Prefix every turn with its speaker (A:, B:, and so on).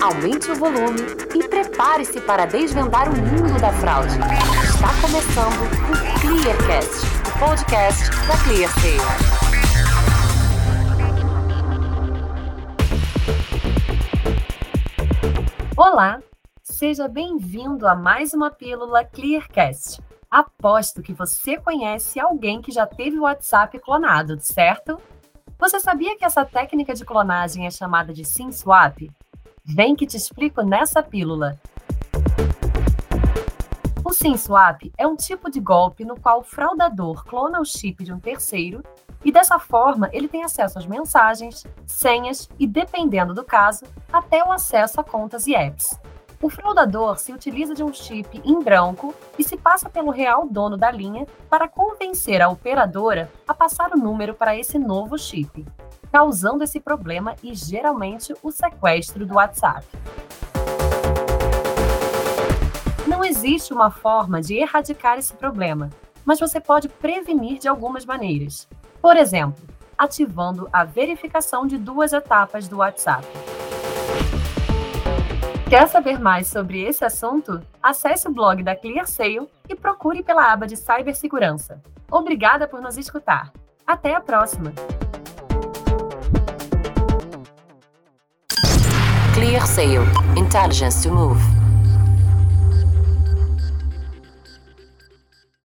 A: aumente o volume e prepare-se para desvendar o mundo da fraude. Está começando o Clearcast, o podcast da ClearSale. Olá, seja bem-vindo a mais uma pílula Clearcast. Aposto que você conhece alguém que já teve o WhatsApp clonado, certo? Você sabia que essa técnica de clonagem é chamada de SIM swap? Vem que te explico nessa pílula. O SIM swap é um tipo de golpe no qual o fraudador clona o chip de um terceiro e dessa forma ele tem acesso às mensagens, senhas e, dependendo do caso, até o acesso a contas e apps. O fraudador se utiliza de um chip em branco e se passa pelo real dono da linha para convencer a operadora a passar o número para esse novo chip, causando esse problema e geralmente o sequestro do WhatsApp. Não existe uma forma de erradicar esse problema, mas você pode prevenir de algumas maneiras. Por exemplo, ativando a verificação de duas etapas do WhatsApp. Quer saber mais sobre esse assunto? Acesse o blog da ClearSale e procure pela aba de cibersegurança. Obrigada por nos escutar. Até a próxima! ClearSale. Intelligence to move.